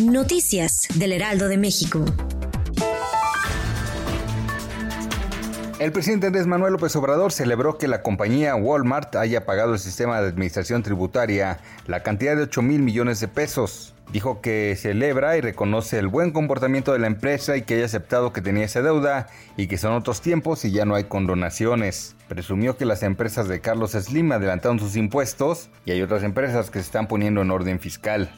Noticias del Heraldo de México. El presidente Andrés Manuel López Obrador celebró que la compañía Walmart haya pagado al sistema de administración tributaria la cantidad de 8 mil millones de pesos. Dijo que celebra y reconoce el buen comportamiento de la empresa y que haya aceptado que tenía esa deuda y que son otros tiempos y ya no hay condonaciones. Presumió que las empresas de Carlos Slim adelantaron sus impuestos y hay otras empresas que se están poniendo en orden fiscal.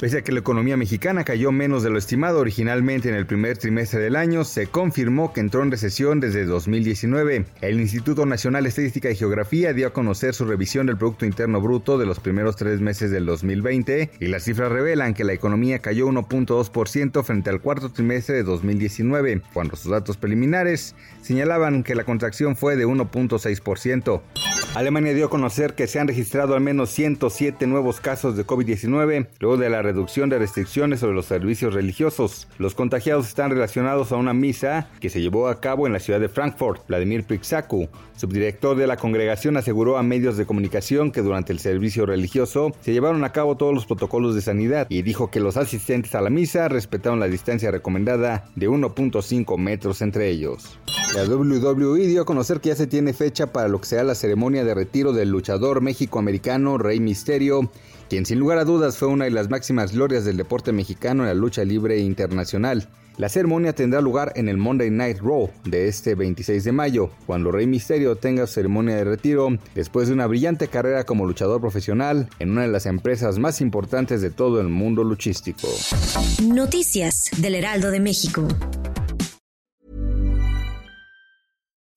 Pese a que la economía mexicana cayó menos de lo estimado originalmente en el primer trimestre del año, se confirmó que entró en recesión desde 2019. El Instituto Nacional de Estadística y Geografía dio a conocer su revisión del Producto Interno Bruto de los primeros tres meses del 2020 y las cifras revelan que la economía cayó 1.2% frente al cuarto trimestre de 2019, cuando sus datos preliminares señalaban que la contracción fue de 1.6%. Alemania dio a conocer que se han registrado al menos 107 nuevos casos de COVID-19 luego de la reducción de restricciones sobre los servicios religiosos. Los contagiados están relacionados a una misa que se llevó a cabo en la ciudad de Frankfurt. Vladimir Prixaku, subdirector de la congregación, aseguró a medios de comunicación que durante el servicio religioso se llevaron a cabo todos los protocolos de sanidad y dijo que los asistentes a la misa respetaron la distancia recomendada de 1.5 metros entre ellos. La WWE dio a conocer que ya se tiene fecha para lo que será la ceremonia de retiro del luchador méxico-americano Rey Misterio, quien sin lugar a dudas fue una de las máximas glorias del deporte mexicano en la lucha libre internacional. La ceremonia tendrá lugar en el Monday Night Raw de este 26 de mayo, cuando Rey Misterio tenga su ceremonia de retiro después de una brillante carrera como luchador profesional en una de las empresas más importantes de todo el mundo luchístico. Noticias del Heraldo de México.